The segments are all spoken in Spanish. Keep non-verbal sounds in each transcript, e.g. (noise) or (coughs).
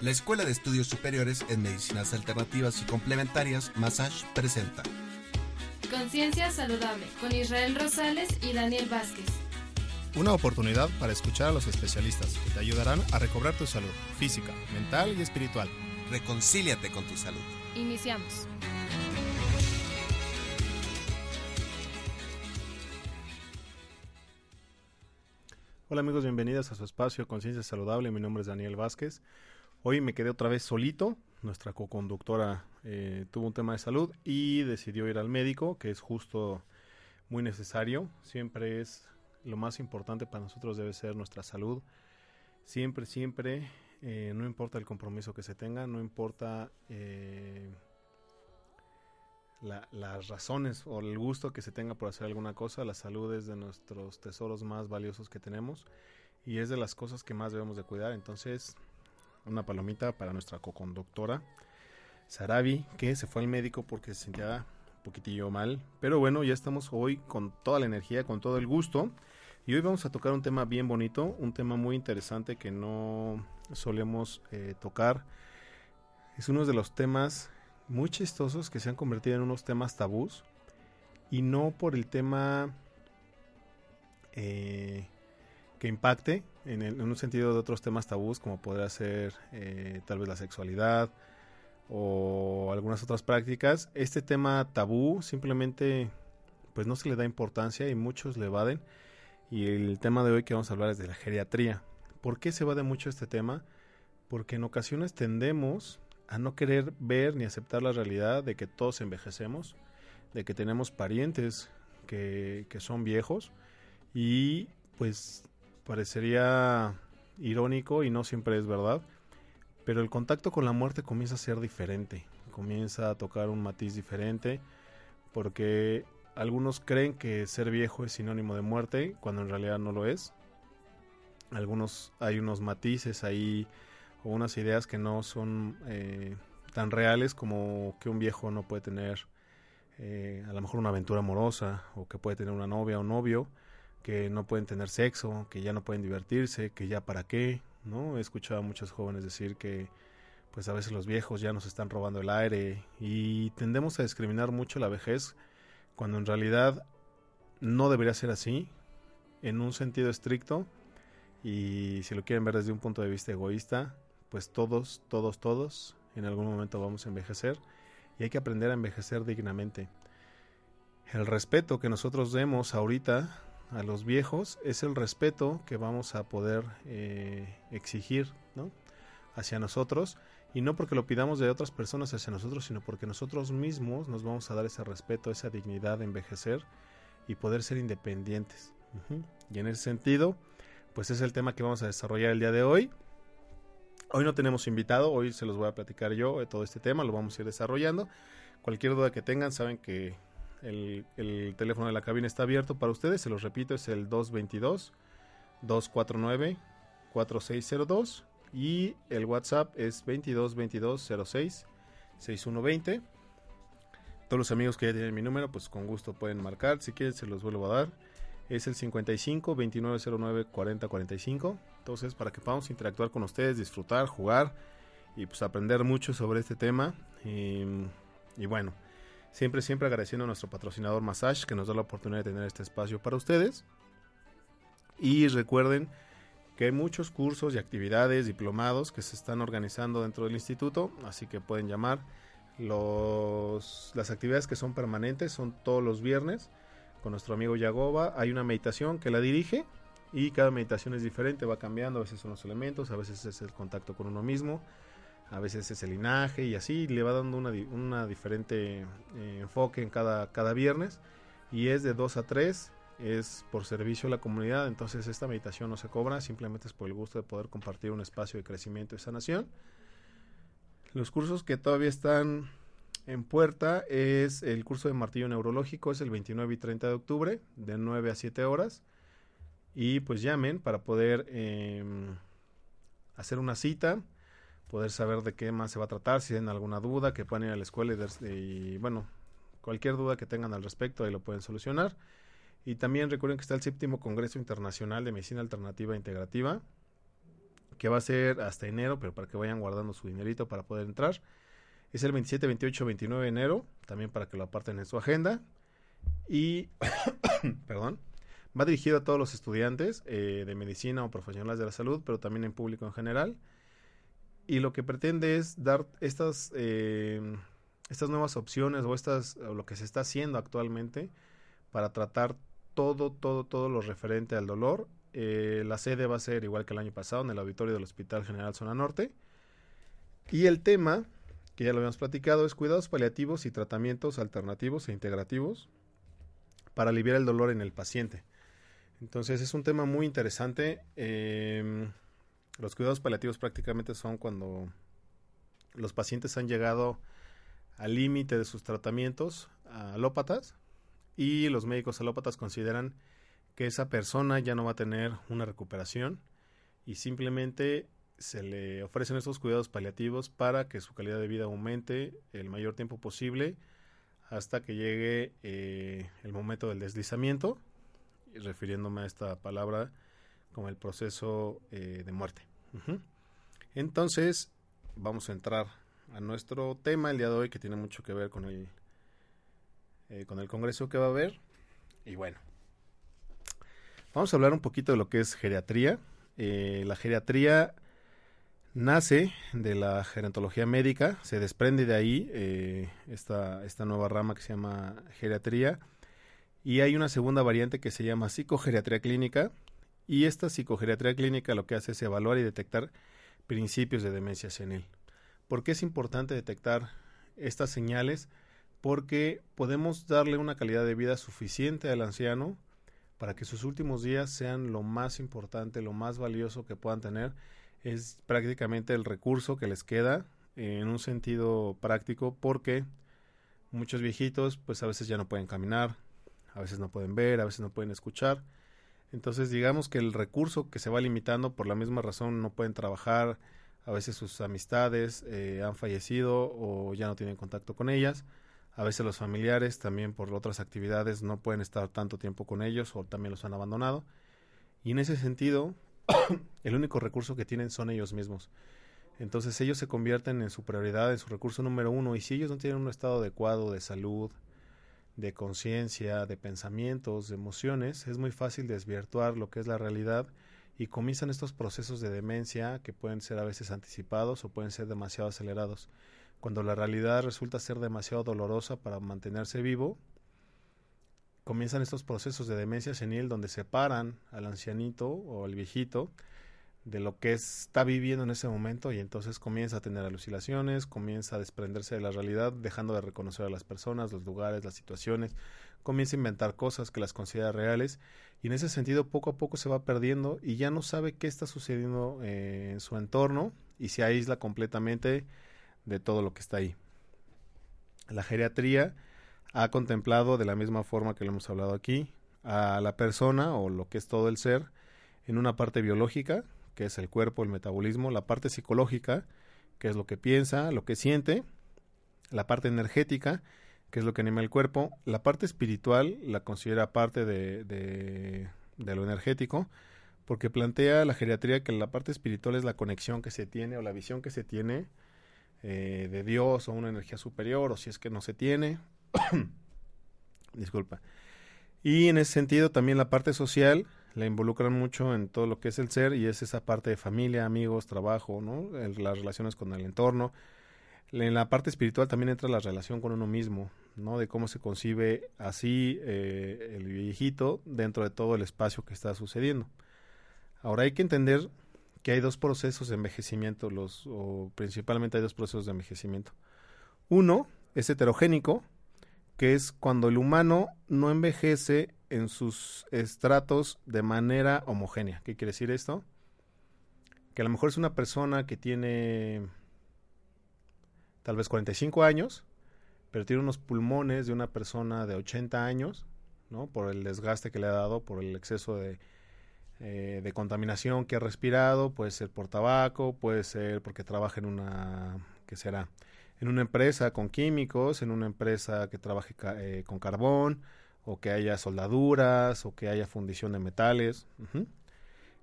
La Escuela de Estudios Superiores en Medicinas Alternativas y Complementarias, Massage, presenta. Conciencia Saludable con Israel Rosales y Daniel Vázquez. Una oportunidad para escuchar a los especialistas que te ayudarán a recobrar tu salud física, mental y espiritual. Reconcíliate con tu salud. Iniciamos. Hola amigos, bienvenidos a su espacio Conciencia Saludable. Mi nombre es Daniel Vázquez. Hoy me quedé otra vez solito. Nuestra co-conductora eh, tuvo un tema de salud y decidió ir al médico, que es justo muy necesario. Siempre es lo más importante para nosotros debe ser nuestra salud. Siempre, siempre, eh, no importa el compromiso que se tenga, no importa eh, la- las razones o el gusto que se tenga por hacer alguna cosa, la salud es de nuestros tesoros más valiosos que tenemos y es de las cosas que más debemos de cuidar. Entonces, una palomita para nuestra co-conductora Sarabi, que se fue al médico porque se sentía un poquitillo mal. Pero bueno, ya estamos hoy con toda la energía, con todo el gusto. Y hoy vamos a tocar un tema bien bonito, un tema muy interesante que no solemos eh, tocar. Es uno de los temas muy chistosos que se han convertido en unos temas tabús. Y no por el tema eh, que impacte en, un sentido de otros temas tabús, como podría ser eh, tal vez la sexualidad o algunas otras prácticas. Este tema tabú simplemente pues no se le da importancia y muchos le evaden. Y el tema de hoy que vamos a hablar es de la geriatría. ¿Por qué se evade mucho este tema? Porque en ocasiones tendemos a no querer ver ni aceptar la realidad de que todos envejecemos, de que tenemos parientes que, que son viejos y pues parecería irónico y no siempre es verdad, pero el contacto con la muerte comienza a ser diferente, comienza a tocar un matiz diferente, porque algunos creen que ser viejo es sinónimo de muerte, cuando en realidad no lo es. Algunos hay unos matices ahí o unas ideas que no son eh, tan reales como que un viejo no puede tener eh, a lo mejor una aventura amorosa o que puede tener una novia o novio que no pueden tener sexo, que ya no pueden divertirse, que ya para qué, ¿no? He escuchado a muchos jóvenes decir que pues a veces los viejos ya nos están robando el aire y tendemos a discriminar mucho la vejez cuando en realidad no debería ser así en un sentido estricto y si lo quieren ver desde un punto de vista egoísta, pues todos, todos, todos en algún momento vamos a envejecer y hay que aprender a envejecer dignamente. El respeto que nosotros demos ahorita a los viejos es el respeto que vamos a poder eh, exigir hacia nosotros y no porque lo pidamos de otras personas hacia nosotros, sino porque nosotros mismos nos vamos a dar ese respeto, esa dignidad de envejecer y poder ser independientes. Y en ese sentido, pues es el tema que vamos a desarrollar el día de hoy. Hoy no tenemos invitado, hoy se los voy a platicar yo de todo este tema, lo vamos a ir desarrollando. Cualquier duda que tengan, saben que el, el teléfono de la cabina está abierto para ustedes, se los repito, es el 222-249-4602 y el WhatsApp es 2222066120. Todos los amigos que ya tienen mi número, pues con gusto pueden marcar, si quieren se los vuelvo a dar. Es el 55 2909 4045. Entonces, para que podamos interactuar con ustedes, disfrutar, jugar y pues aprender mucho sobre este tema. Y, y bueno, Siempre, siempre agradeciendo a nuestro patrocinador Massage que nos da la oportunidad de tener este espacio para ustedes. Y recuerden que hay muchos cursos y actividades, diplomados que se están organizando dentro del instituto, así que pueden llamar. Los, las actividades que son permanentes son todos los viernes con nuestro amigo Yagoba. Hay una meditación que la dirige y cada meditación es diferente, va cambiando. A veces son los elementos, a veces es el contacto con uno mismo a veces es el linaje y así le va dando una, di- una diferente eh, enfoque en cada, cada viernes y es de 2 a 3 es por servicio a la comunidad entonces esta meditación no se cobra simplemente es por el gusto de poder compartir un espacio de crecimiento y sanación los cursos que todavía están en puerta es el curso de martillo neurológico, es el 29 y 30 de octubre, de 9 a 7 horas. Y pues llamen para poder em, hacer una cita, poder saber de qué más se va a tratar, si tienen alguna duda, que puedan ir a la escuela y, y, bueno, cualquier duda que tengan al respecto, ahí lo pueden solucionar. Y también recuerden que está el séptimo Congreso Internacional de Medicina Alternativa e Integrativa, que va a ser hasta enero, pero para que vayan guardando su dinerito para poder entrar. Es el 27, 28, 29 de enero, también para que lo aparten en su agenda. Y, (coughs) perdón, va dirigido a todos los estudiantes eh, de medicina o profesionales de la salud, pero también en público en general. Y lo que pretende es dar estas, eh, estas nuevas opciones o, estas, lo que se está haciendo actualmente para tratar todo, todo, todo lo referente al dolor. Eh, la sede va a ser igual que el año pasado en el auditorio del Hospital General Zona Norte. Y el tema, que ya lo habíamos platicado, es cuidados paliativos y tratamientos alternativos e integrativos para aliviar el dolor en el paciente. Entonces es un tema muy interesante. Eh, los cuidados paliativos prácticamente son cuando los pacientes han llegado al límite de sus tratamientos alópatas y los médicos alópatas consideran que esa persona ya no va a tener una recuperación y simplemente se le ofrecen estos cuidados paliativos para que su calidad de vida aumente el mayor tiempo posible hasta que llegue eh, el momento del deslizamiento, refiriéndome a esta palabra como el proceso eh, de muerte. Entonces, vamos a entrar a nuestro tema el día de hoy que tiene mucho que ver con el, eh, con el congreso que va a haber. Y bueno, vamos a hablar un poquito de lo que es geriatría. Eh, la geriatría nace de la gerontología médica, se desprende de ahí esta, esta nueva rama que se llama geriatría. Y hay una segunda variante que se llama psicogeriatría clínica. Y esta psicogeriatría clínica lo que hace es evaluar y detectar principios de demencia senil. ¿Por qué es importante detectar estas señales? Porque podemos darle una calidad de vida suficiente al anciano para que sus últimos días sean lo más importante, lo más valioso que puedan tener. Es prácticamente el recurso que les queda en un sentido práctico porque muchos viejitos pues a veces ya no pueden caminar, a veces no pueden ver, a veces no pueden escuchar. Entonces digamos que el recurso que se va limitando por la misma razón no pueden trabajar, a veces sus amistades eh, han fallecido o ya no tienen contacto con ellas, a veces los familiares también por otras actividades no pueden estar tanto tiempo con ellos o también los han abandonado. Y en ese sentido, (coughs) el único recurso que tienen son ellos mismos. Entonces ellos se convierten en su prioridad, en su recurso número uno, y si ellos no tienen un estado adecuado de salud, de conciencia, de pensamientos, de emociones, es muy fácil desvirtuar lo que es la realidad y comienzan estos procesos de demencia que pueden ser a veces anticipados o pueden ser demasiado acelerados. Cuando la realidad resulta ser demasiado dolorosa para mantenerse vivo, comienzan estos procesos de demencia senil donde separan al ancianito o al viejito de lo que está viviendo en ese momento y entonces comienza a tener alucinaciones, comienza a desprenderse de la realidad, dejando de reconocer a las personas, los lugares, las situaciones, comienza a inventar cosas que las considera reales y en ese sentido poco a poco se va perdiendo y ya no sabe qué está sucediendo eh, en su entorno y se aísla completamente de todo lo que está ahí. La geriatría ha contemplado de la misma forma que lo hemos hablado aquí a la persona o lo que es todo el ser en una parte biológica, que es el cuerpo, el metabolismo, la parte psicológica, que es lo que piensa, lo que siente, la parte energética, que es lo que anima el cuerpo, la parte espiritual la considera parte de, de, lo energético, porque plantea la geriatría que la parte espiritual es la conexión que se tiene o la visión que se tiene eh, de Dios o una energía superior, o si es que no se tiene. (coughs) Disculpa. Y en ese sentido también la parte social la involucran mucho en todo lo que es el ser y es esa parte de familia, amigos, trabajo, ¿no? Las relaciones con el entorno. En la parte espiritual también entra la relación con uno mismo, ¿no? De cómo se concibe así eh, el viejito dentro de todo el espacio que está sucediendo. Ahora hay que entender que hay dos procesos de envejecimiento, los, o principalmente hay dos procesos de envejecimiento. Uno es heterogénico, que es cuando el humano no envejece en sus estratos de manera homogénea. ¿Qué quiere decir esto? Que a lo mejor es una persona que tiene tal vez 45 años, pero tiene unos pulmones de una persona de 80 años, ¿no? Por el desgaste que le ha dado, por el exceso de, eh, de contaminación que ha respirado, puede ser por tabaco, puede ser porque trabaja en una, ¿qué será? En una empresa con químicos, en una empresa que trabaje eh, con carbón, o que haya soldaduras, o que haya fundición de metales.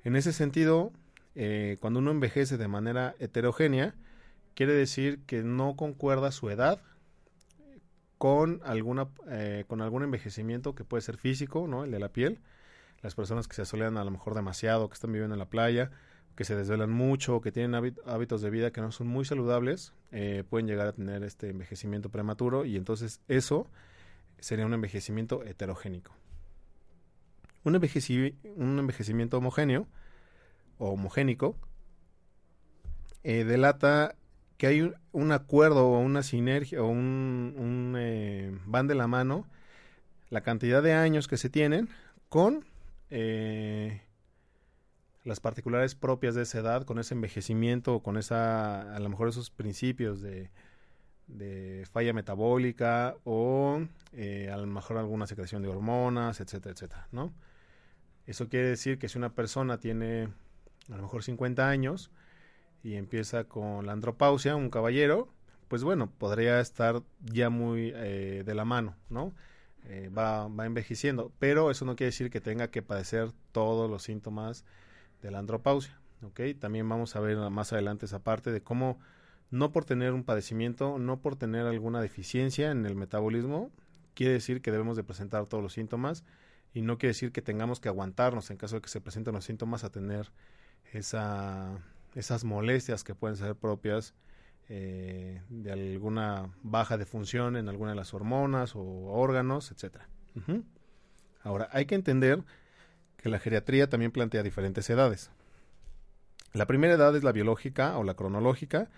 En ese sentido, eh, cuando uno envejece de manera heterogénea, quiere decir que no concuerda su edad con alguna eh, con algún envejecimiento que puede ser físico, ¿no? El de la piel. Las personas que se asolean a lo mejor demasiado, que están viviendo en la playa, que se desvelan mucho, que tienen hábit- hábitos de vida que no son muy saludables, eh, pueden llegar a tener este envejecimiento prematuro y entonces eso sería un envejecimiento heterogénico. Un, envejeci- un envejecimiento homogéneo o homogénico eh, delata que hay un, acuerdo o una sinergia o un, un, eh, van de la mano la cantidad de años que se tienen con eh, las particulares propias de esa edad, con ese envejecimiento o con esa, a lo mejor esos principios de, de falla metabólica o eh, a lo mejor alguna secreción de hormonas, etcétera, etcétera, ¿no? Eso quiere decir que si una persona tiene a lo mejor 50 años y empieza con la andropausia, un caballero, pues bueno, podría estar ya muy eh, de la mano, ¿no? Eh, va, va envejeciendo, pero eso no quiere decir que tenga que padecer todos los síntomas de la andropausia, ¿ok? También vamos a ver más adelante esa parte de cómo no por tener un padecimiento, no por tener alguna deficiencia en el metabolismo, quiere decir que debemos de presentar todos los síntomas y no quiere decir que tengamos que aguantarnos en caso de que se presenten los síntomas a tener esa, esas molestias que pueden ser propias eh, de alguna baja de función en alguna de las hormonas o órganos. Ujú. Ahora, hay que entender que la geriatría también plantea diferentes edades. La primera edad es la biológica o la cronológica.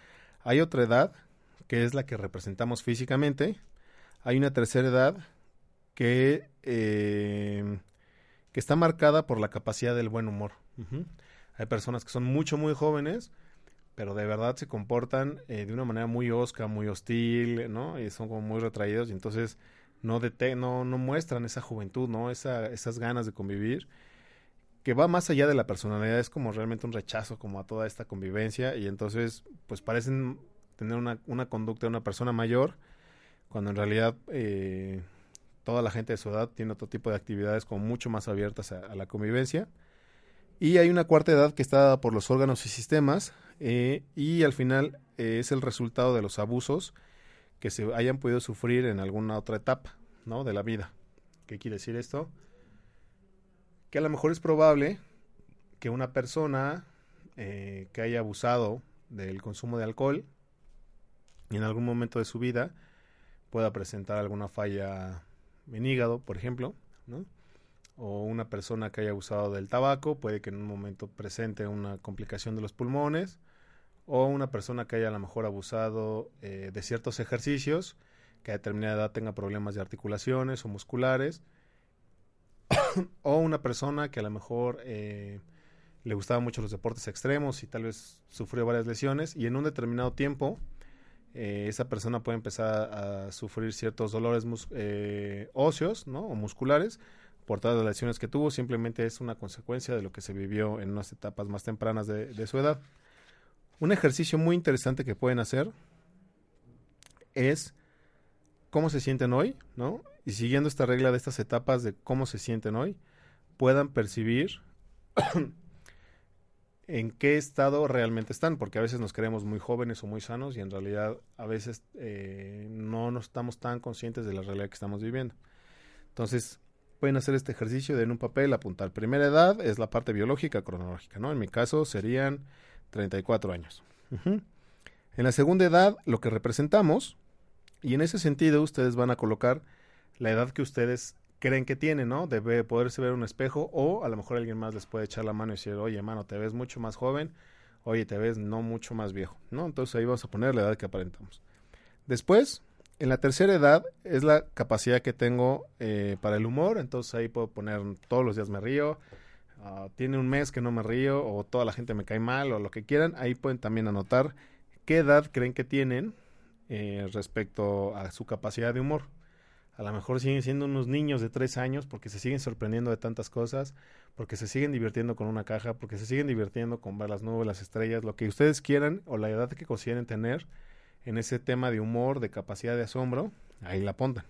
Hay otra edad que es la que representamos físicamente. Hay una tercera edad que, eh, que está marcada por la capacidad del buen humor. Hay personas que son mucho, muy jóvenes, pero de verdad se comportan eh, de una manera muy osca, muy hostil, ¿no? Y son como muy retraídos y entonces no, no, no muestran esa juventud, ¿no? Esa, esas ganas de convivir que va más allá de la personalidad, es como realmente un rechazo como a toda esta convivencia y entonces pues parecen tener una, una conducta de una persona mayor cuando en realidad eh, toda la gente de su edad tiene otro tipo de actividades como mucho más abiertas a, la convivencia. Y hay una cuarta edad que está dada por los órganos y sistemas eh, y al final eh, es el resultado de los abusos que se hayan podido sufrir en alguna otra etapa ¿no? de la vida. ¿Qué quiere decir esto? A lo mejor es probable que una persona eh, que haya abusado del consumo de alcohol en algún momento de su vida pueda presentar alguna falla en hígado, por ejemplo, o una persona que haya abusado del tabaco puede que en un momento presente una complicación de los pulmones, o una persona que haya a lo mejor abusado eh, de ciertos ejercicios, que a determinada edad tenga problemas de articulaciones o musculares, (coughs) o una persona que a lo mejor eh, le gustaban mucho los deportes extremos y tal vez sufrió varias lesiones, y en un determinado tiempo eh, esa persona puede empezar a, sufrir ciertos dolores eh, óseos ¿no? o musculares, por todas las lesiones que tuvo, simplemente es una consecuencia de lo que se vivió en unas etapas más tempranas de, su edad. Un ejercicio muy interesante que pueden hacer es cómo se sienten hoy, ¿no? Y siguiendo esta regla de estas etapas de cómo se sienten hoy, puedan percibir (clears throat) en qué estado realmente están, porque a veces nos creemos muy jóvenes o muy sanos y en realidad a veces eh, no nos estamos tan conscientes de la realidad que estamos viviendo. Entonces, pueden hacer este ejercicio de en un papel apuntar. Primera edad es la parte biológica cronológica, ¿no? En mi caso serían 34 años. En la segunda edad, lo que representamos, y en ese sentido ustedes van a colocar la edad que ustedes creen que tienen, ¿no? Debe poderse ver un espejo o a lo mejor alguien más les puede echar la mano y decir, oye, mano, te ves mucho más joven, oye, te ves no mucho más viejo, ¿no? Entonces ahí vamos a poner la edad que aparentamos. Después, en la tercera edad es la capacidad que tengo eh, para el humor, entonces ahí puedo poner todos los días me río, uh, tiene un mes que no me río o toda la gente me cae mal o lo que quieran, ahí pueden también anotar qué edad creen que tienen eh, respecto a su capacidad de humor. A lo mejor siguen siendo unos niños de tres años porque se siguen sorprendiendo de tantas cosas, porque se siguen divirtiendo con una caja, porque se siguen divirtiendo con ver las nubes, las estrellas, lo que ustedes quieran o la edad que consideren tener en ese tema de humor, de capacidad de asombro, ahí la apuntan.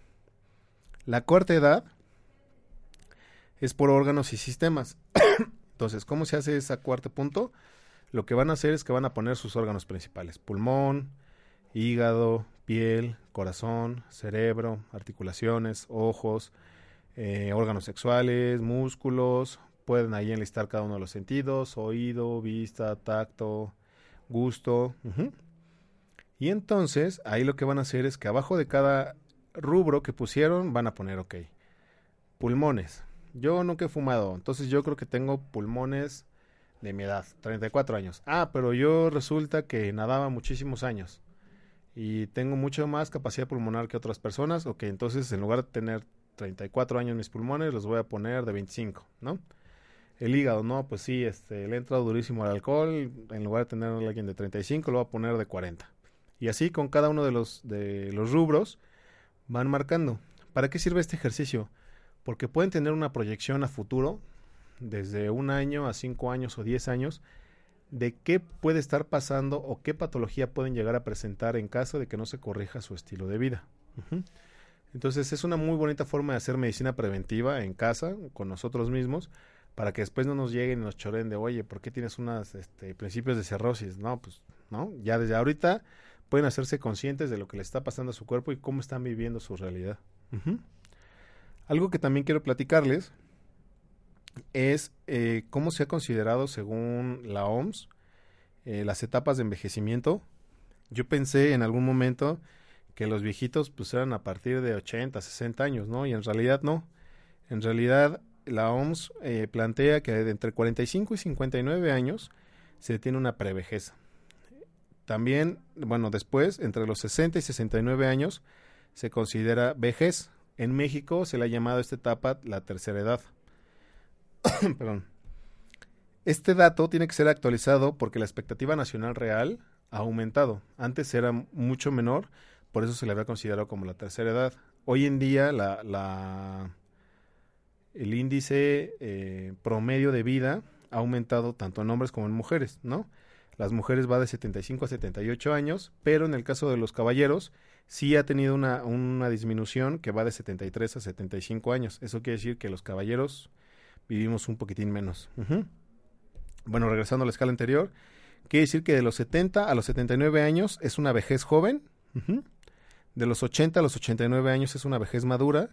La cuarta edad es por órganos y sistemas. (coughs) Entonces, ¿cómo se hace ese cuarto punto? Lo que van a hacer es que van a poner sus órganos principales, pulmón, hígado, piel, corazón, cerebro, articulaciones, ojos, eh, órganos sexuales, músculos, pueden ahí enlistar cada uno de los sentidos, oído, vista, tacto, gusto. Y entonces ahí lo que van a hacer es que abajo de cada rubro que pusieron van a poner, ok, pulmones. Yo nunca he fumado, entonces yo creo que tengo pulmones de mi edad, 34 años. Ah, pero yo resulta que nadaba muchísimos años y tengo mucho más capacidad pulmonar que otras personas. Ok, entonces en lugar de tener 34 años mis pulmones, los voy a poner de 25, ¿no? El hígado, no, pues sí, este, le ha entrado durísimo al alcohol, en lugar de tener a alguien de 35, lo voy a poner de 40. Y así con cada uno de los, de los rubros van marcando. ¿Para qué sirve este ejercicio? Porque pueden tener una proyección a futuro, desde un año a cinco años o 10 años, de qué puede estar pasando o qué patología pueden llegar a presentar en caso de que no se corrija su estilo de vida. Entonces es una muy bonita forma de hacer medicina preventiva en casa, con nosotros mismos, para que después no nos lleguen y nos choren de, oye, ¿por qué tienes unos este, principios de cirrosis? No, pues, ¿no? Ya desde ahorita pueden hacerse conscientes de lo que le está pasando a su cuerpo y cómo están viviendo su realidad. Algo que también quiero platicarles es eh, cómo se ha considerado según la OMS eh, las etapas de envejecimiento. Yo pensé en algún momento que los viejitos pues eran a partir de 80, 60 años, ¿no? Y en realidad no. En realidad la OMS eh, plantea que de entre 45 y 59 años se tiene una prevejez. También, bueno, después, entre los 60 y 69 años, se considera vejez. En México se le ha llamado a esta etapa la tercera edad. (coughs) Perdón. Este dato tiene que ser actualizado porque la expectativa nacional real ha aumentado. Antes era mucho menor, por eso se le había considerado como la tercera edad. Hoy en día la, el índice eh, promedio de vida ha aumentado tanto en hombres como en mujeres, ¿no? Las mujeres va de 75 a 78 años, pero en el caso de los caballeros sí ha tenido una, una disminución que va de 73 a 75 años. Eso quiere decir que los caballeros vivimos un poquitín menos. Bueno, regresando a la escala anterior, quiere decir que de los 70 a los 79 años es una vejez joven, de los 80 a los 89 años es una vejez madura,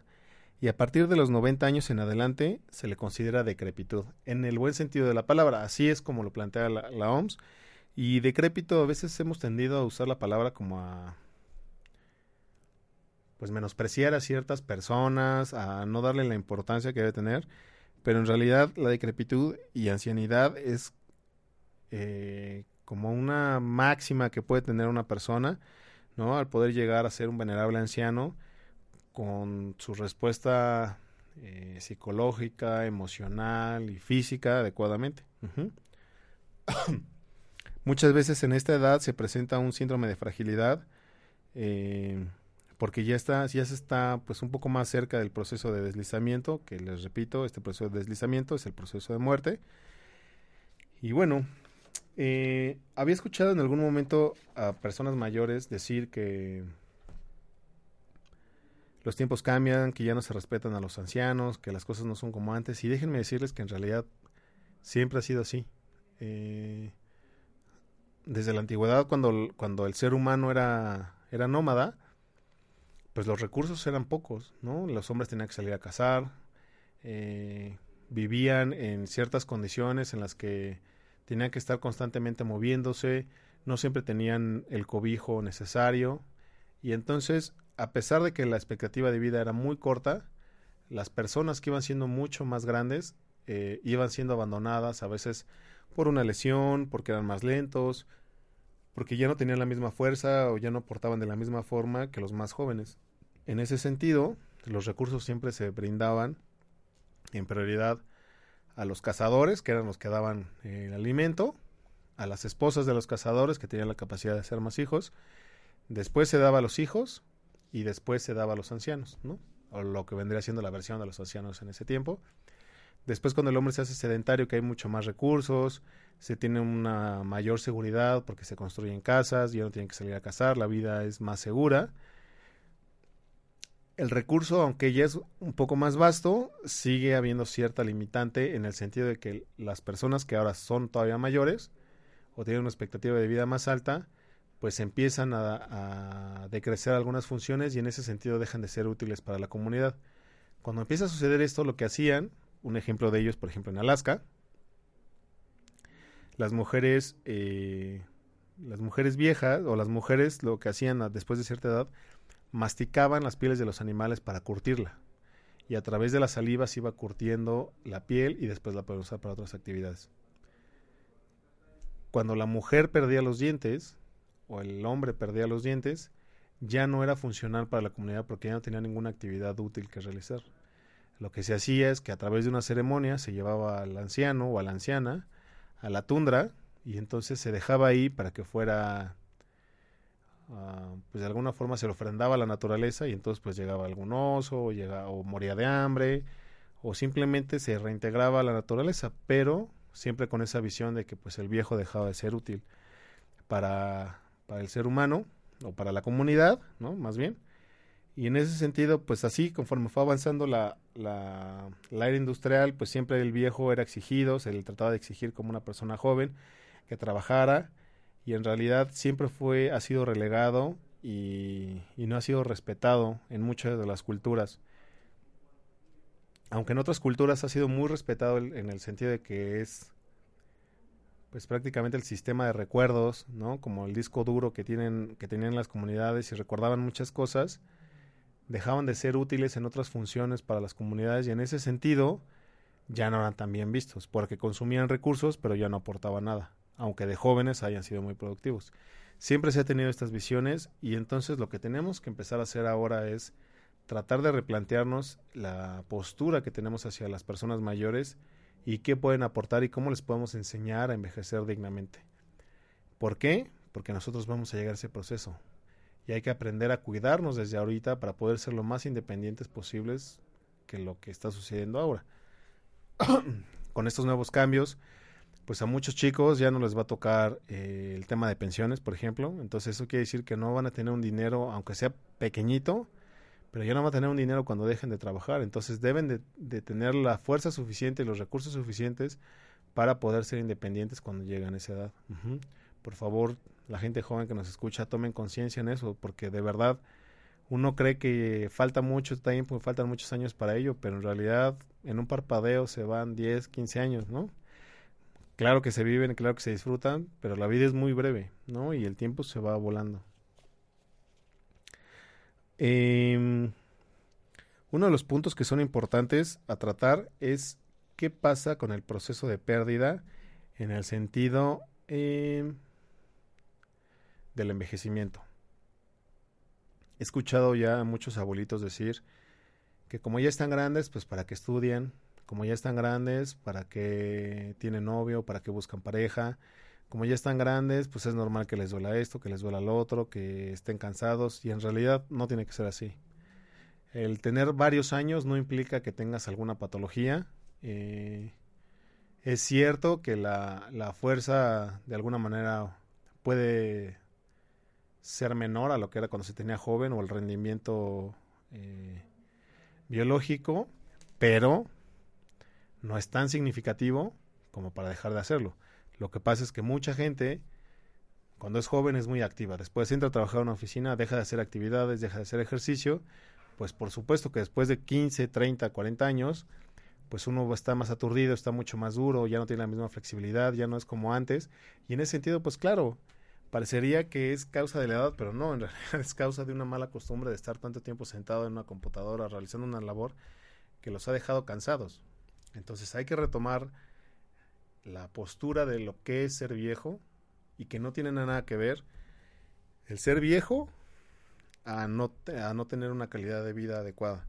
y a partir de los 90 años en adelante se le considera decrepitud, en el buen sentido de la palabra, así es como lo plantea la, la OMS, y decrépito a veces hemos tendido a usar la palabra como a pues menospreciar a ciertas personas, a no darle la importancia que debe tener, pero en realidad la decrepitud y ancianidad es eh, como una máxima que puede tener una persona, ¿no? Al poder llegar a ser un venerable anciano con su respuesta eh, psicológica, emocional y física adecuadamente. (coughs) Muchas veces en esta edad se presenta un síndrome de fragilidad eh, porque ya está, ya se está pues un poco más cerca del proceso de deslizamiento, que les repito, este proceso de deslizamiento es el proceso de muerte. Y bueno, eh, había escuchado en algún momento a personas mayores decir que los tiempos cambian, que ya no se respetan a los ancianos, que las cosas no son como antes. Y déjenme decirles que en realidad siempre ha sido así. Eh, desde la antigüedad, cuando, cuando el ser humano era, era nómada, pues los recursos eran pocos, ¿no? Los hombres tenían que salir a cazar, eh, vivían en ciertas condiciones en las que tenían que estar constantemente moviéndose, no siempre tenían el cobijo necesario, y entonces, a pesar de que la expectativa de vida era muy corta, las personas que iban siendo mucho más grandes eh, iban siendo abandonadas a veces por una lesión, porque eran más lentos, porque ya no tenían la misma fuerza o ya no portaban de la misma forma que los más jóvenes. En ese sentido, los recursos siempre se brindaban en prioridad a los cazadores, que eran los que daban eh, el alimento, a las esposas de los cazadores, que tenían la capacidad de hacer más hijos, Después se daba a los hijos y después se daba a los ancianos, ¿no? O lo que vendría siendo la versión de los ancianos en ese tiempo. Después cuando el hombre se hace sedentario, que hay mucho más recursos, se tiene una mayor seguridad porque se construyen casas, ya no tienen que salir a cazar, la vida es más segura. El recurso, aunque ya es un poco más vasto, sigue habiendo cierta limitante en el sentido de que las personas que ahora son todavía mayores o tienen una expectativa de vida más alta, pues empiezan a, decrecer algunas funciones y en ese sentido dejan de ser útiles para la comunidad. Cuando empieza a suceder esto, lo que hacían, un ejemplo de ellos, por ejemplo, en Alaska, las mujeres, eh, las mujeres viejas o las mujeres lo que hacían después de cierta edad, masticaban las pieles de los animales para curtirla. Y a través de la saliva se iba curtiendo la piel y después la podían usar para otras actividades. Cuando la mujer perdía los dientes, o el hombre perdía los dientes, ya no era funcional para la comunidad porque ya no tenía ninguna actividad útil que realizar. Lo que se hacía es que a través de una ceremonia se llevaba al anciano o a la anciana a la tundra y entonces se dejaba ahí para que fuera ah, pues de alguna forma se le ofrendaba a la naturaleza y entonces pues llegaba algún oso o, moría de hambre o simplemente se reintegraba a la naturaleza pero siempre con esa visión de que pues el viejo dejaba de ser útil para, para el ser humano o para la comunidad no más bien. Y en ese sentido, pues así, conforme fue avanzando la, la, la era industrial, pues siempre el viejo era exigido, se le trataba de exigir como una persona joven que trabajara y en realidad siempre fue, ha sido relegado y, no ha sido respetado en muchas de las culturas. Aunque en otras culturas ha sido muy respetado en el sentido de que es pues prácticamente el sistema de recuerdos, ¿no? Como el disco duro que tienen que tenían las comunidades y recordaban muchas cosas dejaban de ser útiles en otras funciones para las comunidades y en ese sentido ya no eran tan bien vistos, porque consumían recursos pero ya no aportaban nada, aunque de jóvenes hayan sido muy productivos. Siempre se ha tenido estas visiones y entonces lo que tenemos que empezar a hacer ahora es tratar de replantearnos la postura que tenemos hacia las personas mayores y qué pueden aportar y cómo les podemos enseñar a envejecer dignamente. ¿Por qué? Porque nosotros vamos a llegar a ese proceso y hay que aprender a cuidarnos desde ahorita para poder ser lo más independientes posibles que lo que está sucediendo ahora. (coughs) Con estos nuevos cambios, pues a muchos chicos ya no les va a tocar eh, el tema de pensiones, por ejemplo. Entonces eso quiere decir que no van a tener un dinero, aunque sea pequeñito, pero ya no van a tener un dinero cuando dejen de trabajar. Entonces deben de, tener la fuerza suficiente y los recursos suficientes para poder ser independientes cuando llegan a esa edad. Por favor, la gente joven que nos escucha, tomen conciencia en eso, porque de verdad uno cree que falta mucho tiempo, faltan muchos años para ello, pero en realidad en un parpadeo se van 10, 15 años, ¿no? Claro que se viven, claro que se disfrutan, pero la vida es muy breve, ¿no? Y el tiempo se va volando. Em, uno de los puntos que son importantes a tratar es qué pasa con el proceso de pérdida en el sentido em, del envejecimiento. He escuchado ya a muchos abuelitos decir que como ya están grandes, pues para que estudien, como ya están grandes, para que tienen novio, para que buscan pareja, como ya están grandes, pues es normal que les duela esto, que les duela lo otro, que estén cansados y en realidad no tiene que ser así. El tener varios años no implica que tengas alguna patología. Eh, es cierto que la, la fuerza de alguna manera puede ser menor a lo que era cuando se tenía joven o el rendimiento eh, biológico, pero no es tan significativo como para dejar de hacerlo. Lo que pasa es que mucha gente, cuando es joven, es muy activa. Después entra a trabajar en una oficina, deja de hacer actividades, deja de hacer ejercicio. Pues por supuesto que después de 15, 30, 40 años, pues uno está más aturdido, está mucho más duro, ya no tiene la misma flexibilidad, ya no es como antes. Y en ese sentido, pues claro, parecería que es causa de la edad, pero no, en (laughs) realidad es causa de una mala costumbre de estar tanto tiempo sentado en una computadora realizando una labor que los ha dejado cansados. Entonces hay que retomar la postura de lo que es ser viejo y que no tiene nada que ver el ser viejo a no, a no tener una calidad de vida adecuada.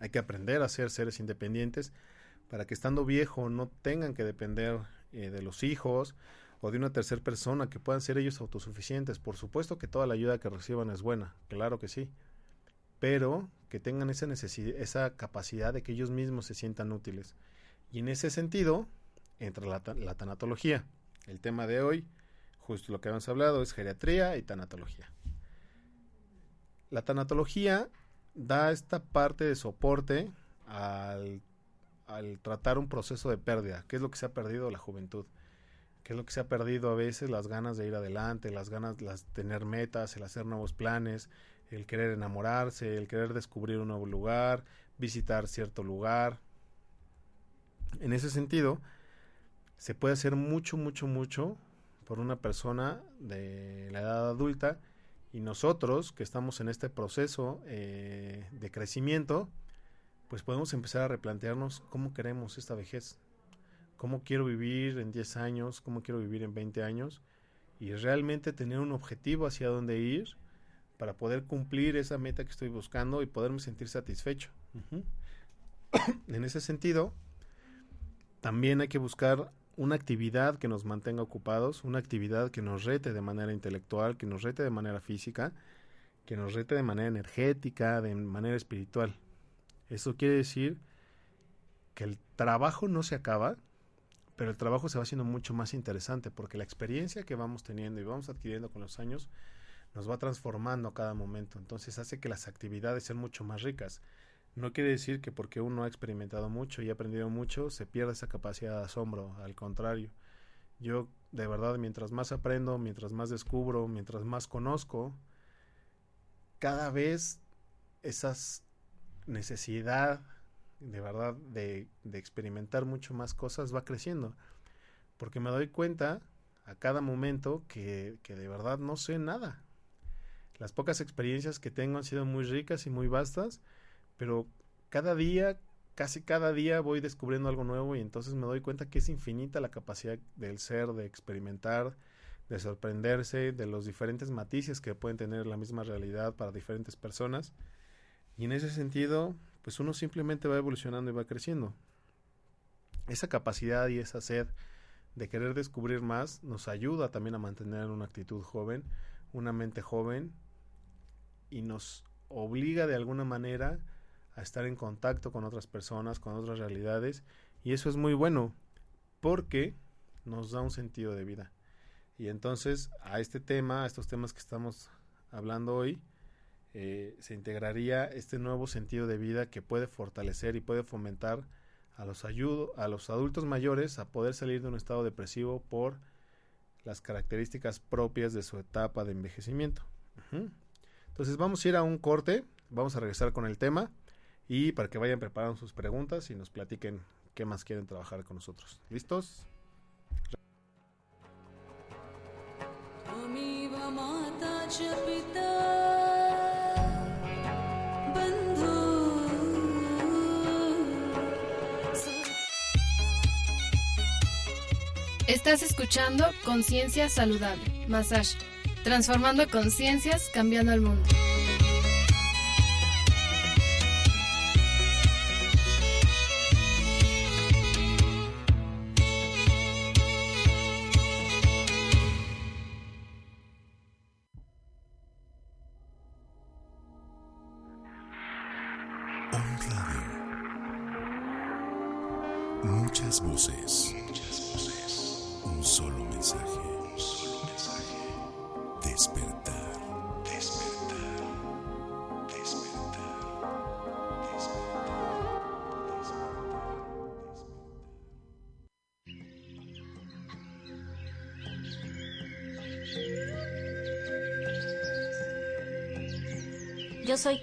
Hay que aprender a ser seres independientes para que estando viejo no tengan que depender eh, de los hijos o de una tercera persona que puedan ser ellos autosuficientes. Por supuesto que toda la ayuda que reciban es buena, claro que sí, pero que tengan esa necesidad, esa capacidad de que ellos mismos se sientan útiles. Y en ese sentido entra la, la tanatología. El tema de hoy, justo lo que hemos hablado, es geriatría y tanatología. La tanatología da esta parte de soporte al, al, tratar un proceso de pérdida, que es lo que se ha perdido la juventud, que es lo que se ha perdido a veces las ganas de ir adelante, las ganas de tener metas, el hacer nuevos planes, el querer enamorarse, el querer descubrir un nuevo lugar, visitar cierto lugar. En ese sentido, se puede hacer mucho, mucho, mucho por una persona de la edad adulta y nosotros que estamos en este proceso eh, de crecimiento, pues podemos empezar a replantearnos cómo queremos esta vejez, cómo quiero vivir en 10 años, cómo quiero vivir en 20 años y realmente tener un objetivo hacia dónde ir para poder cumplir esa meta que estoy buscando y poderme sentir satisfecho. Uh -huh. en ese sentido, también hay que buscar una actividad que nos mantenga ocupados, una actividad que nos rete de manera intelectual, que nos rete de manera física, que nos rete de manera energética, de manera espiritual. Eso quiere decir que el trabajo no se acaba, pero el trabajo se va haciendo mucho más interesante porque la experiencia que vamos teniendo y vamos adquiriendo con los años nos va transformando a cada momento. Entonces hace que las actividades sean mucho más ricas. No quiere decir que porque uno ha experimentado mucho y ha aprendido mucho se pierda esa capacidad de asombro. Al contrario, yo de verdad mientras más aprendo, mientras más descubro, mientras más conozco, cada vez esas necesidad de verdad de, experimentar mucho más cosas va creciendo. Porque me doy cuenta a cada momento que de verdad no sé nada. Las pocas experiencias que tengo han sido muy ricas y muy vastas, pero cada día, casi cada día voy descubriendo algo nuevo y entonces me doy cuenta que es infinita la capacidad del ser, de experimentar, de sorprenderse, de los diferentes matices que pueden tener la misma realidad para diferentes personas. Y en ese sentido, pues uno simplemente va evolucionando y va creciendo. Esa capacidad y esa sed de querer descubrir más nos ayuda también a mantener una actitud joven, una mente joven y nos obliga de alguna manera a estar en contacto con otras personas, con otras realidades, y eso es muy bueno porque nos da un sentido de vida. Y entonces a este tema, a estos temas que estamos hablando hoy, eh, se integraría este nuevo sentido de vida que puede fortalecer y puede fomentar a los, a los adultos mayores a poder salir de un estado depresivo por las características propias de su etapa de envejecimiento. Entonces vamos a ir a un corte, vamos a regresar con el tema y para que vayan preparando sus preguntas y nos platiquen qué más quieren trabajar con nosotros. ¿Listos? Estás escuchando Conciencia Saludable, Massage, transformando conciencias, cambiando el mundo.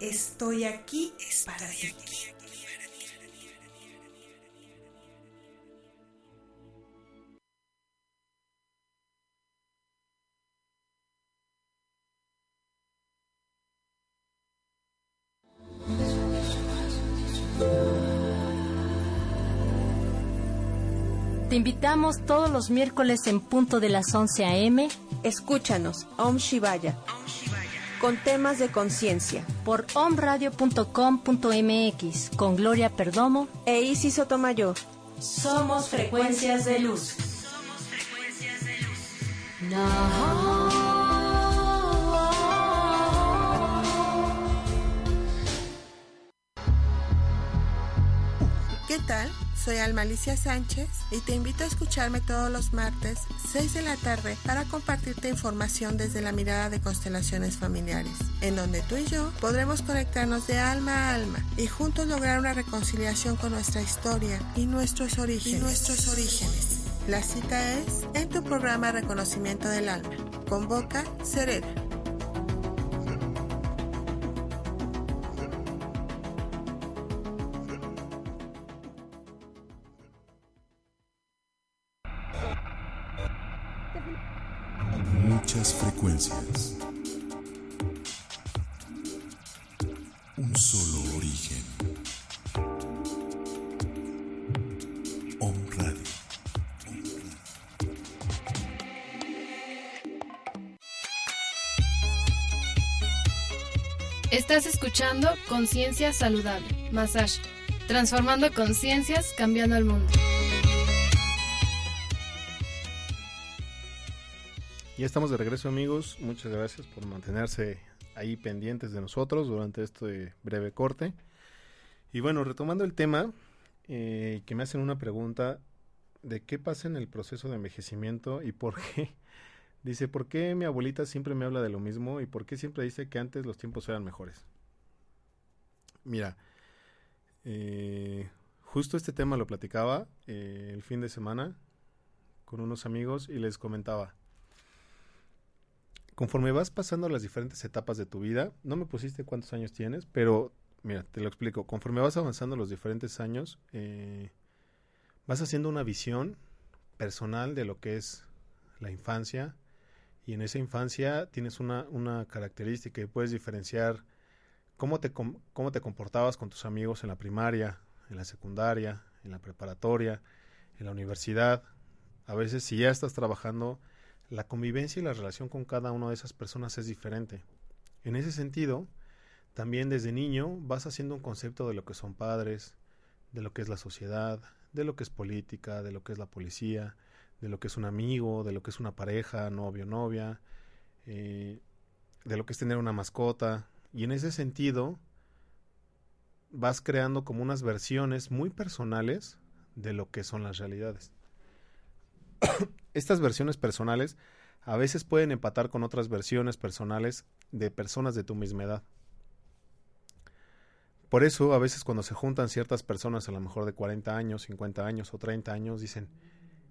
estoy aquí para ti. Te invitamos todos los miércoles en punto de las 11 a.m. Escúchanos, Om Shivaya, con temas de conciencia. Por omradio.com.mx, con Gloria Perdomo e Isis Sotomayor. Somos frecuencias de luz. Somos frecuencias de luz. ¿Qué tal? Soy Alma Alicia Sánchez y te invito a escucharme todos los martes, 6 de la tarde, para compartirte información desde la mirada de constelaciones familiares, en donde tú y yo podremos conectarnos de alma a alma y juntos lograr una reconciliación con nuestra historia y nuestros orígenes. Y nuestros orígenes. La cita es en tu programa Reconocimiento del Alma. Convoca Serena. Conciencia Saludable, Massage, transformando conciencias, cambiando el mundo. Ya estamos de regreso amigos, muchas gracias por mantenerse ahí pendientes de nosotros durante este breve corte. Y bueno, retomando el tema, eh, que me hacen una pregunta de qué pasa en el proceso de envejecimiento y por qué. (laughs) Dice, ¿por qué mi abuelita siempre me habla de lo mismo y por qué siempre dice que antes los tiempos eran mejores? Mira, eh, justo este tema lo platicaba eh, el fin de semana con unos amigos y les comentaba conforme vas pasando las diferentes etapas de tu vida, no me pusiste cuántos años tienes, pero mira, te lo explico. Conforme vas avanzando los diferentes años, eh, vas haciendo una visión personal de lo que es la infancia y en esa infancia tienes una, una característica y puedes diferenciar cómo te, cómo te comportabas con tus amigos en la primaria, en la secundaria, en la preparatoria, en la universidad. A veces si ya estás trabajando, la convivencia y la relación con cada una de esas personas es diferente. En ese sentido, también desde niño vas haciendo un concepto de lo que son padres, de lo que es la sociedad, de lo que es política, de lo que es la policía, de lo que es un amigo, de lo que es una pareja, novio, novia, eh, de lo que es tener una mascota. Y en ese sentido, vas creando como unas versiones muy personales de lo que son las realidades. (coughs) Estas versiones personales a veces pueden empatar con otras versiones personales de personas de tu misma edad. Por eso, a veces cuando se juntan ciertas personas, a lo mejor de 40 años, 50 años o 30 años, dicen,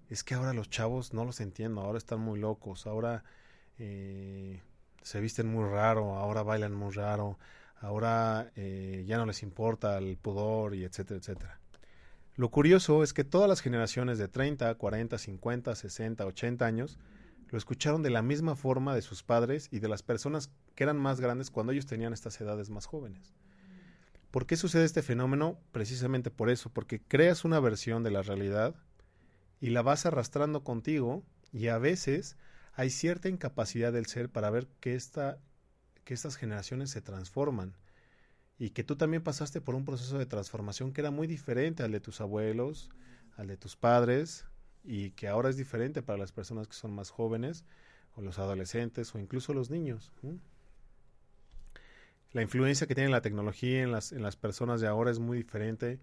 es que ahora los chavos no los entiendo, ahora están muy locos, ahora eh, se visten muy raro, ahora bailan muy raro, ahora eh, ya no les importa el pudor y etcétera, etcétera. Lo curioso es que todas las generaciones de 30, 40, 50, 60, 80 años lo escucharon de la misma forma de sus padres y de las personas que eran más grandes cuando ellos tenían estas edades más jóvenes. ¿Por qué sucede este fenómeno? Precisamente por eso, porque creas una versión de la realidad y la vas arrastrando contigo y a veces hay cierta incapacidad del ser para ver que, esta, que estas generaciones se transforman y que tú también pasaste por un proceso de transformación que era muy diferente al de tus abuelos, al de tus padres y que ahora es diferente para las personas que son más jóvenes o los adolescentes o incluso los niños. La influencia que tiene la tecnología en las, en las personas de ahora es muy diferente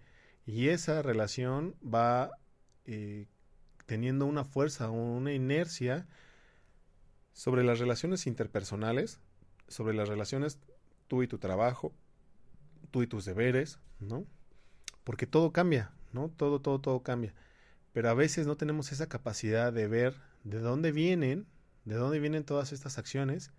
Y esa relación va eh, teniendo una fuerza, una inercia sobre las relaciones interpersonales, sobre las relaciones tú y tu trabajo, tú y tus deberes, ¿no? Porque todo cambia, ¿no? Todo, todo, todo cambia. Pero a veces no tenemos esa capacidad de ver de dónde vienen, de dónde vienen todas estas acciones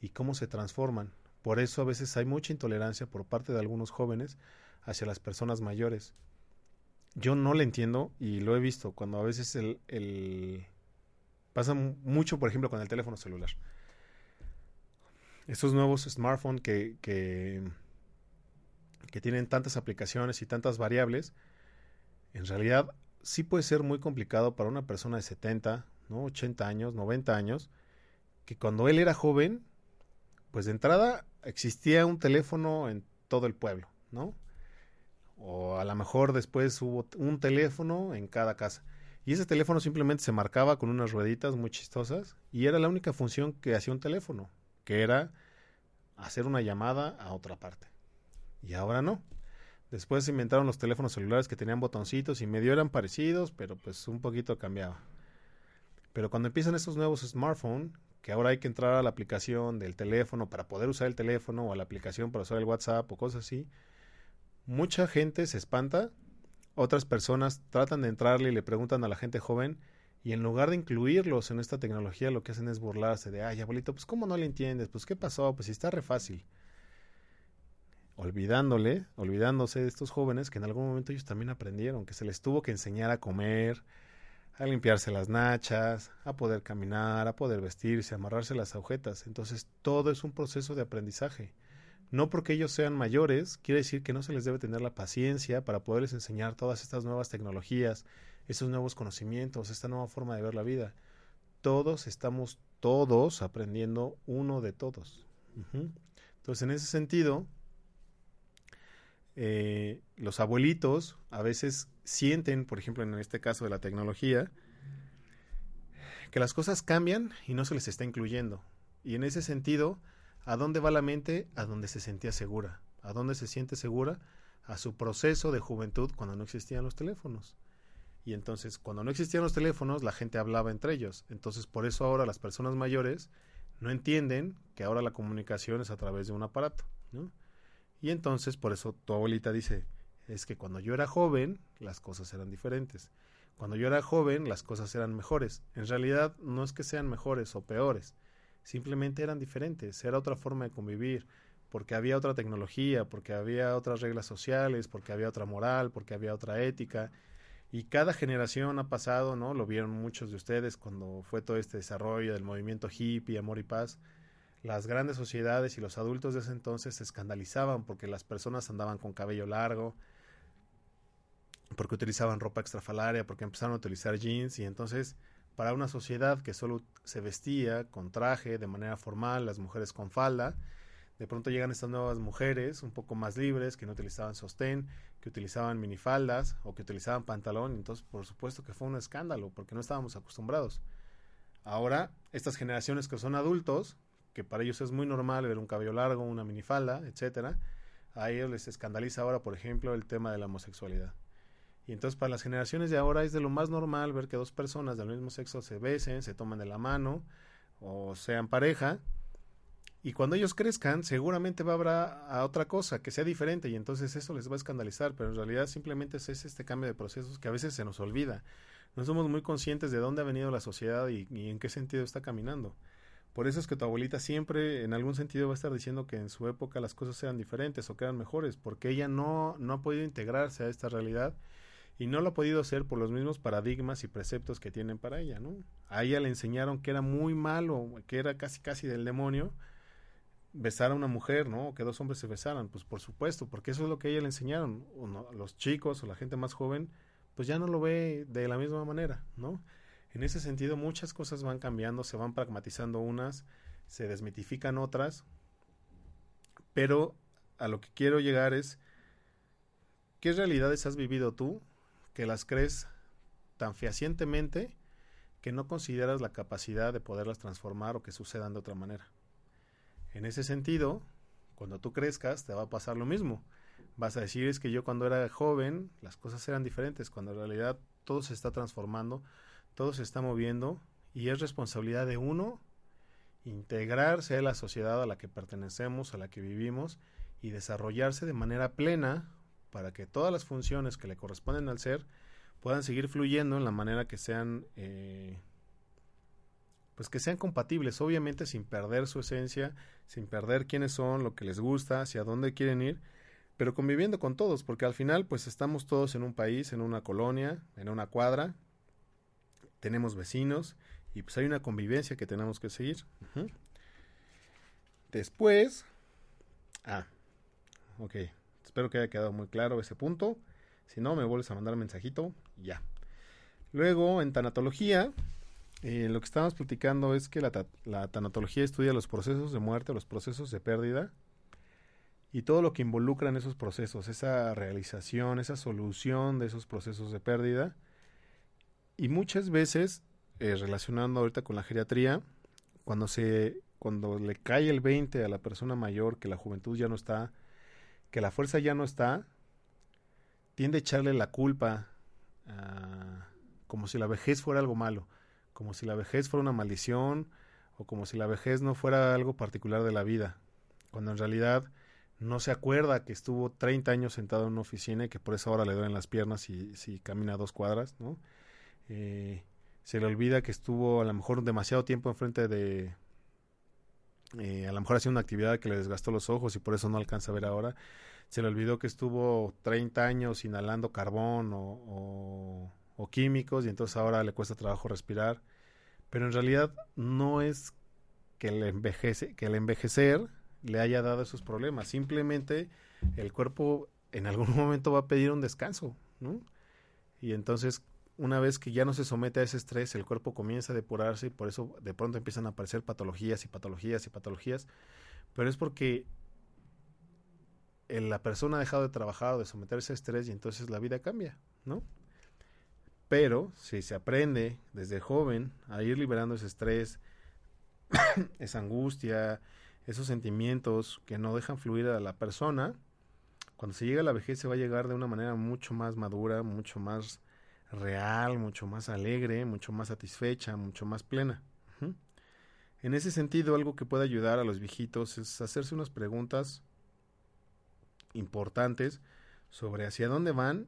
y cómo se transforman. Por eso a veces hay mucha intolerancia por parte de algunos jóvenes hacia las personas mayores. Yo no le entiendo y lo he visto cuando a veces el, el pasa mucho, por ejemplo, con el teléfono celular. Estos nuevos smartphones que, que, que tienen tantas aplicaciones y tantas variables, en realidad sí puede ser muy complicado para una persona de 70, ¿no? 80 años, 90 años, que cuando él era joven, pues de entrada existía un teléfono en todo el pueblo, ¿no? O a lo mejor después hubo un teléfono en cada casa. Y ese teléfono simplemente se marcaba con unas rueditas muy chistosas y era la única función que hacía un teléfono, que era hacer una llamada a otra parte. Y ahora no. Después se inventaron los teléfonos celulares que tenían botoncitos y medio eran parecidos, pero pues un poquito cambiaba. Pero cuando empiezan estos nuevos smartphones, que ahora hay que entrar a la aplicación del teléfono para poder usar el teléfono o a la aplicación para usar el WhatsApp o cosas así, mucha gente se espanta, otras personas tratan de entrarle y le preguntan a la gente joven y en lugar de incluirlos en esta tecnología lo que hacen es burlarse de, ay abuelito, pues cómo no le entiendes, pues qué pasó, pues si está re fácil. Olvidándole, olvidándose de estos jóvenes que en algún momento ellos también aprendieron, que se les tuvo que enseñar a comer, a limpiarse las nachas, a poder caminar, a poder vestirse, a amarrarse las agujetas. Entonces todo es un proceso de aprendizaje. No porque ellos sean mayores, quiere decir que no se les debe tener la paciencia para poderles enseñar todas estas nuevas tecnologías, esos nuevos conocimientos, esta nueva forma de ver la vida. Todos estamos todos aprendiendo uno de todos. Entonces, en ese sentido, eh, los abuelitos a veces sienten, por ejemplo, en este caso de la tecnología, que las cosas cambian y no se les está incluyendo. Y en ese sentido, ¿a dónde va la mente? A donde se sentía segura. ¿A dónde se siente segura? A su proceso de juventud cuando no existían los teléfonos. Y entonces, cuando no existían los teléfonos, la gente hablaba entre ellos. Entonces, por eso ahora las personas mayores no entienden que ahora la comunicación es a través de un aparato, ¿no? Y entonces, por eso tu abuelita dice, es que cuando yo era joven, las cosas eran diferentes. Cuando yo era joven, las cosas eran mejores. En realidad, no es que sean mejores o peores, simplemente eran diferentes, era otra forma de convivir, porque había otra tecnología, porque había otras reglas sociales, porque había otra moral, porque había otra ética. Y cada generación ha pasado, ¿no? Lo vieron muchos de ustedes cuando fue todo este desarrollo del movimiento hippie, amor y paz las grandes sociedades y los adultos de ese entonces se escandalizaban porque las personas andaban con cabello largo, porque utilizaban ropa extrafalaria, porque empezaron a utilizar jeans y entonces para una sociedad que solo se vestía con traje de manera formal, las mujeres con falda, de pronto llegan estas nuevas mujeres un poco más libres que no utilizaban sostén, que utilizaban minifaldas o que utilizaban pantalón, entonces por supuesto que fue un escándalo porque no estábamos acostumbrados. Ahora, estas generaciones que son adultos que para ellos es muy normal ver un cabello largo, una minifalda, etcétera, a ellos les escandaliza ahora, por ejemplo, el tema de la homosexualidad. Y entonces para las generaciones de ahora es de lo más normal ver que dos personas del mismo sexo se besen, se toman de la mano o sean pareja. Y cuando ellos crezcan, seguramente va a haber a otra cosa que sea diferente y entonces eso les va a escandalizar, pero en realidad simplemente es este cambio de procesos que a veces se nos olvida. No somos muy conscientes de dónde ha venido la sociedad y en qué sentido está caminando. Por eso es que tu abuelita siempre, en algún sentido, va a estar diciendo que en su época las cosas eran diferentes o que eran mejores, porque ella no, no ha podido integrarse a esta realidad y no lo ha podido hacer por los mismos paradigmas y preceptos que tienen para ella, ¿no? A ella le enseñaron que era muy malo, que era casi casi del demonio besar a una mujer, ¿no? Que dos hombres se besaran, pues por supuesto, porque eso es lo que a ella le enseñaron. los chicos o la gente más joven, pues ya no lo ve de la misma manera, ¿no? En ese sentido, muchas cosas van cambiando, se van pragmatizando unas, se desmitifican otras, pero a lo que quiero llegar es, ¿qué realidades has vivido tú que las crees tan fehacientemente que no consideras la capacidad de poderlas transformar o que sucedan de otra manera? En ese sentido, cuando tú crezcas, te va a pasar lo mismo. Vas a decir es que yo cuando era joven las cosas eran diferentes, cuando en realidad todo se está transformando, todo se está moviendo y es responsabilidad de uno integrarse a la sociedad a la que pertenecemos, a la que vivimos y desarrollarse de manera plena para que todas las funciones que le corresponden al ser puedan seguir fluyendo en la manera que sean eh, pues que sean compatibles, obviamente sin perder su esencia, sin perder quiénes son, lo que les gusta, hacia dónde quieren ir, pero conviviendo con todos, porque al final pues estamos todos en un país, en una colonia, en una cuadra, tenemos vecinos y pues hay una convivencia que tenemos que seguir. Después, ah, ok, espero que haya quedado muy claro ese punto. Si no, me vuelves a mandar mensajito, ya. Luego, en tanatología, eh, lo que estamos platicando es que la, la, tanatología estudia los procesos de muerte, los procesos de pérdida y todo lo que involucra en esos procesos, esa realización, esa solución de esos procesos de pérdida. Y muchas veces, eh, relacionando ahorita con la geriatría, cuando se cuando le cae el 20 a la persona mayor, que la juventud ya no está, que la fuerza ya no está, tiende a echarle la culpa como si la vejez fuera algo malo como si la vejez fuera una maldición o como si la vejez no fuera algo particular de la vida, cuando en realidad no se acuerda que estuvo 30 años sentado en una oficina y que por esa hora le duelen las piernas si, si camina dos cuadras, ¿no? Eh, se le olvida que estuvo a lo mejor demasiado tiempo enfrente de, eh, a lo mejor haciendo una actividad que le desgastó los ojos y por eso no alcanza a ver ahora. Se le olvidó que estuvo 30 años inhalando carbón o o químicos y entonces ahora le cuesta trabajo respirar. Pero en realidad no es que el, que el envejecer le haya dado esos problemas. Simplemente el cuerpo en algún (laughs) momento va a pedir un descanso, ¿no? Y entonces, una vez que ya no se somete a ese estrés, el cuerpo comienza a depurarse y por eso de pronto empiezan a aparecer patologías y patologías y patologías. Pero es porque la persona ha dejado de trabajar o de someterse a estrés y entonces la vida cambia, ¿no? Pero si se aprende desde joven a ir liberando ese estrés, (coughs) esa angustia, esos sentimientos que no dejan fluir a la persona, cuando se llega a la vejez se va a llegar de una manera mucho más madura, mucho más real, mucho más alegre, mucho más satisfecha, mucho más plena. En ese sentido, algo que puede ayudar a los viejitos es hacerse unas preguntas importantes sobre hacia dónde van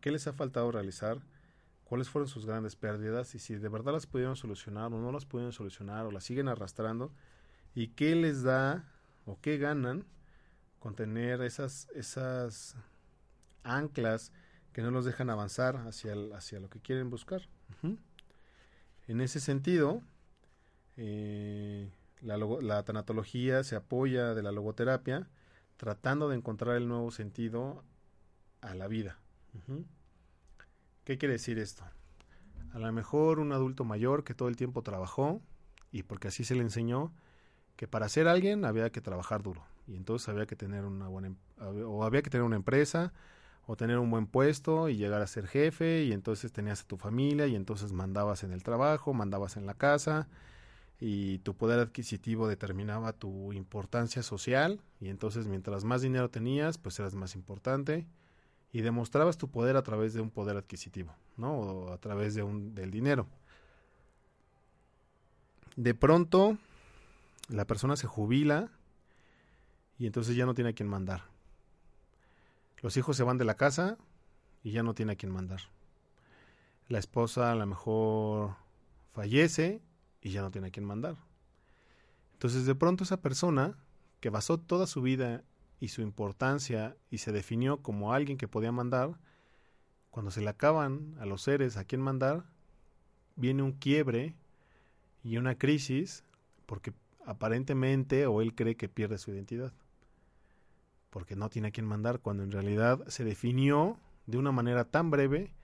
qué les ha faltado realizar, cuáles fueron sus grandes pérdidas y si de verdad las pudieron solucionar o no las pudieron solucionar o las siguen arrastrando y qué les da o qué ganan con tener esas, esas anclas que no los dejan avanzar hacia, hacia lo que quieren buscar. En ese sentido, eh, la, la, tanatología se apoya de la logoterapia tratando de encontrar el nuevo sentido a la vida. ¿Qué quiere decir esto? A lo mejor un adulto mayor que todo el tiempo trabajó y porque así se le enseñó que para ser alguien había que trabajar duro y entonces había que tener una buena em, o había que tener una empresa o tener un buen puesto y llegar a ser jefe y entonces tenías a tu familia y entonces mandabas en el trabajo, mandabas en la casa y tu poder adquisitivo determinaba tu importancia social y entonces mientras más dinero tenías pues eras más importante y demostrabas tu poder a través de un poder adquisitivo, ¿no? O a través de un, del dinero. De pronto, la persona se jubila y entonces ya no tiene a quien mandar. Los hijos se van de la casa y ya no tiene a quien mandar. La esposa a lo mejor fallece y ya no tiene a quien mandar. Entonces de pronto esa persona que basó toda su vida y su importancia y se definió como alguien que podía mandar, cuando se le acaban a los seres a quien mandar, viene un quiebre y una crisis porque aparentemente o él cree que pierde su identidad. Porque no tiene a quien mandar cuando en realidad se definió de una manera tan breve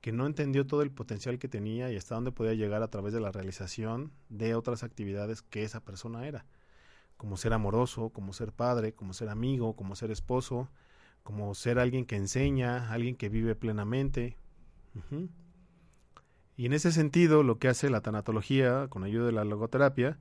que no entendió todo el potencial que tenía y hasta dónde podía llegar a través de la realización de otras actividades que esa persona era como ser amoroso, como ser padre, como ser amigo, como ser esposo, como ser alguien que enseña, alguien que vive plenamente. Y en ese sentido, lo que hace la tanatología, con ayuda de la logoterapia,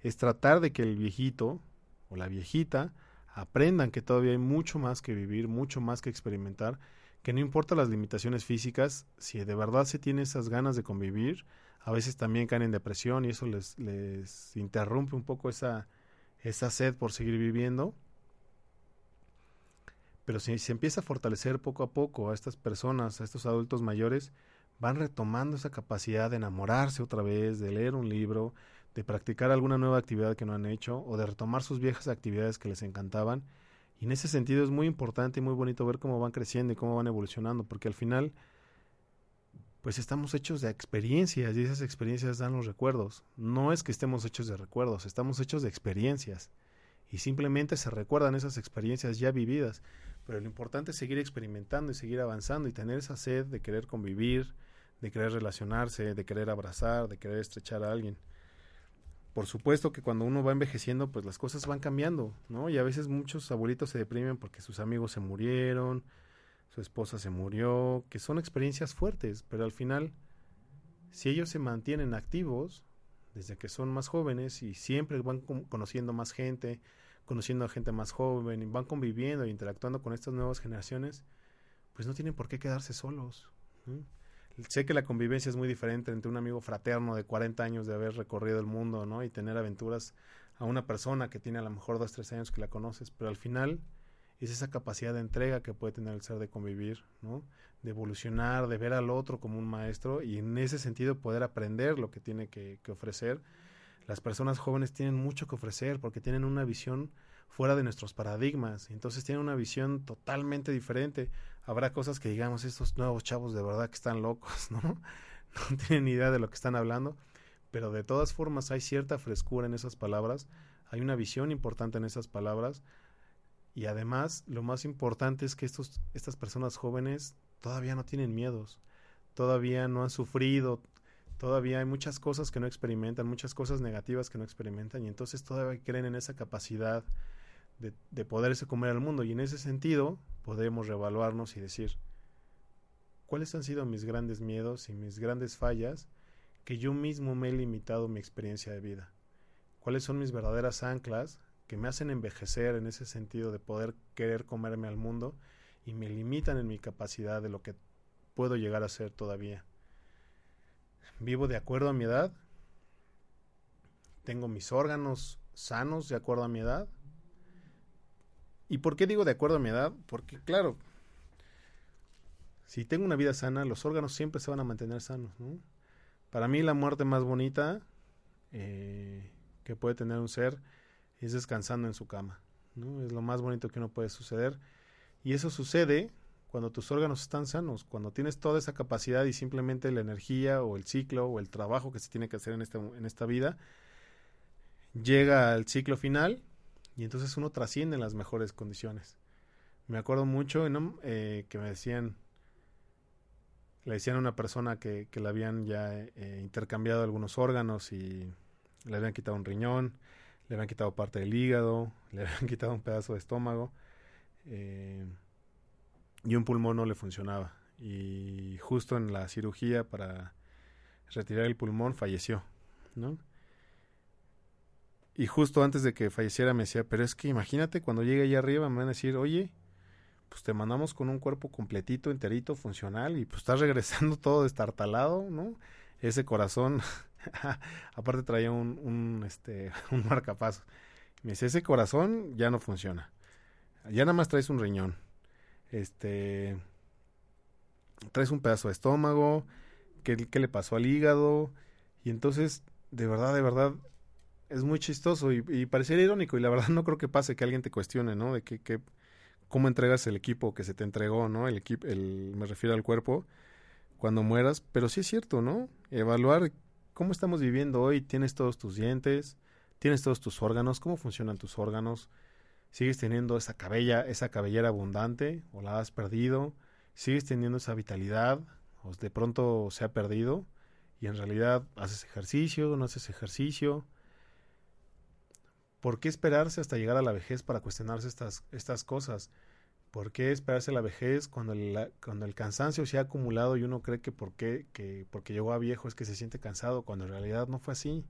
es tratar de que el viejito o la viejita aprendan que todavía hay mucho más que vivir, mucho más que experimentar, que no importa las limitaciones físicas, si de verdad se tiene esas ganas de convivir, a veces también caen en depresión y eso les, les interrumpe un poco esa, esa sed por seguir viviendo. Pero si se empieza a fortalecer poco a poco a estas personas, a estos adultos mayores, van retomando esa capacidad de enamorarse otra vez, de leer un libro, de practicar alguna nueva actividad que no han hecho o de retomar sus viejas actividades que les encantaban. Y en ese sentido es muy importante y muy bonito ver cómo van creciendo y cómo van evolucionando, porque al final, pues estamos hechos de experiencias y esas experiencias dan los recuerdos. No es que estemos hechos de recuerdos, estamos hechos de experiencias. Y simplemente se recuerdan esas experiencias ya vividas. Pero lo importante es seguir experimentando y seguir avanzando y tener esa sed de querer convivir, de querer relacionarse, de querer abrazar, de querer estrechar a alguien. Por supuesto que cuando uno va envejeciendo, pues las cosas van cambiando, ¿no? Y a veces muchos abuelitos se deprimen porque sus amigos se murieron, su esposa se murió, que son experiencias fuertes, pero al final, si ellos se mantienen activos desde que son más jóvenes y siempre van conociendo más gente, conociendo a gente más joven, y van conviviendo e interactuando con estas nuevas generaciones, pues no tienen por qué quedarse solos. Sé que la convivencia es muy diferente entre un amigo fraterno de 40 años de haber recorrido el mundo, ¿no? Y tener aventuras a una persona que tiene a lo mejor dos, tres años que la conoces, pero al final es esa capacidad de entrega que puede tener el ser de convivir, ¿no? De evolucionar, de ver al otro como un maestro y en ese sentido poder aprender lo que tiene que, que ofrecer. Las personas jóvenes tienen mucho que ofrecer porque tienen una visión fuera de nuestros paradigmas. Entonces tienen una visión totalmente diferente. Habrá cosas que digamos, estos nuevos chavos de verdad que están locos, (laughs) ¿no? No tienen idea de lo que están hablando, pero de todas formas hay cierta frescura en esas palabras, hay una visión importante en esas palabras y además lo más importante es que estos, estas personas jóvenes todavía no tienen miedos, todavía no han sufrido, todavía hay muchas cosas que no experimentan, muchas cosas negativas que no experimentan y entonces todavía creen en esa capacidad de, de poderse comer al mundo. Y en ese sentido podemos reevaluarnos y decir, ¿cuáles han sido mis grandes miedos y mis grandes fallas que yo mismo me he limitado mi experiencia de vida? ¿Cuáles son mis verdaderas anclas que me hacen envejecer en ese sentido de poder querer comerme al mundo y me limitan en mi capacidad de lo que puedo llegar a ser todavía? Vivo de acuerdo a mi edad, tengo mis órganos sanos de acuerdo a mi edad, ¿Y por qué digo de acuerdo a mi edad? Porque, claro, si tengo una vida sana, los órganos siempre se van a mantener sanos. ¿no? Para mí la muerte más bonita eh, que puede tener un ser es descansando en su cama. ¿no? Es lo más bonito que uno puede suceder. Y eso sucede cuando tus órganos están sanos, cuando tienes toda esa capacidad y simplemente la energía o el ciclo o el trabajo que se tiene que hacer en, este, en esta vida llega al ciclo final y entonces uno trasciende en las mejores condiciones. Me acuerdo mucho eh, que me decían, le decían a una persona que, que le habían ya eh, intercambiado algunos órganos y le habían quitado un riñón, le habían quitado parte del hígado, (laughs) le habían quitado un pedazo de estómago eh, y un pulmón no le funcionaba. Y justo en la cirugía para retirar el pulmón falleció, ¿no? Y justo antes de que falleciera me decía, pero es que imagínate cuando llegue allá arriba me van a decir, oye, pues te mandamos con un cuerpo completito, enterito, funcional y pues estás regresando (laughs) todo destartalado, ¿no? Ese corazón, (laughs) aparte traía un, un, este, (laughs) un marcapaso. Me dice, ese corazón ya no funciona. Ya nada más traes un riñón. Este, traes un pedazo de estómago, ¿qué, qué le pasó al hígado? Y entonces, de verdad, de verdad, es muy chistoso y, y, pareciera irónico y la verdad (laughs) no creo que pase que alguien te cuestione, ¿no? De que, cómo entregas el equipo que se te entregó, ¿no? El equipo, el, me refiero al cuerpo cuando mueras, pero sí es cierto, ¿no? Evaluar cómo estamos viviendo hoy, tienes todos tus dientes, tienes todos tus órganos, cómo funcionan tus órganos, sigues teniendo esa cabella, esa cabellera abundante o la has perdido, sigues teniendo esa vitalidad o de pronto se ha perdido y en realidad haces ejercicio, no haces ejercicio, ¿Por qué esperarse hasta llegar a la vejez para cuestionarse estas, estas cosas? ¿Por qué esperarse a la vejez cuando el, cuando el cansancio se ha acumulado y uno cree que, por qué, que porque llegó a viejo es que se siente cansado, cuando en realidad no fue así?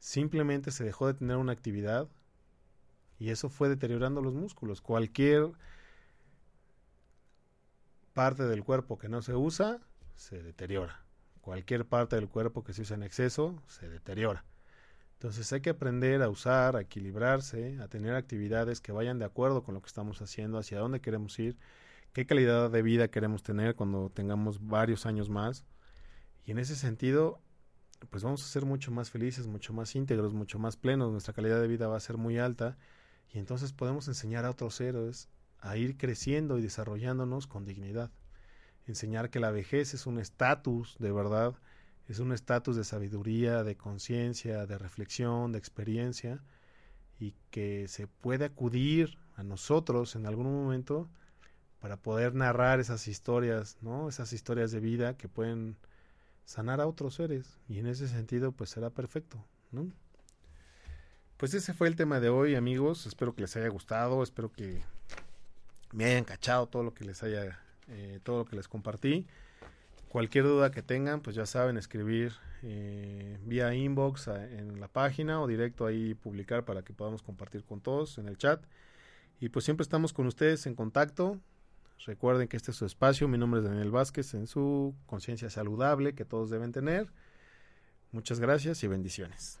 Simplemente se dejó de tener una actividad Y eso fue deteriorando los músculos. Cualquier parte del cuerpo que no se usa, se deteriora. Cualquier parte del cuerpo que se usa en exceso, se deteriora. Entonces hay que aprender a usar, a equilibrarse, a tener actividades que vayan de acuerdo con lo que estamos haciendo, hacia dónde queremos ir, qué calidad de vida queremos tener cuando tengamos varios años más. Y en ese sentido, pues vamos a ser mucho más felices, mucho más íntegros, mucho más plenos, nuestra calidad de vida va a ser muy alta y entonces podemos enseñar a otros héroes a ir creciendo y desarrollándonos con dignidad. Enseñar que la vejez es un estatus de verdad, es un estatus de sabiduría, de conciencia, de reflexión, de experiencia, y que se puede acudir a nosotros en algún momento para poder narrar esas historias, ¿no? Esas historias de vida que pueden sanar a otros seres, y en ese sentido, pues será perfecto, ¿no? Pues ese fue el tema de hoy, amigos. Espero que les haya gustado, espero que me hayan cachado todo lo que les haya, eh, todo lo que les compartí. Cualquier duda que tengan, pues ya saben, escribir eh, vía inbox en la página o directo ahí publicar para que podamos compartir con todos en el chat. Y pues siempre estamos con ustedes en contacto. Recuerden que este es su espacio. Mi nombre es Daniel Vázquez en su conciencia saludable que todos deben tener. Muchas gracias y bendiciones.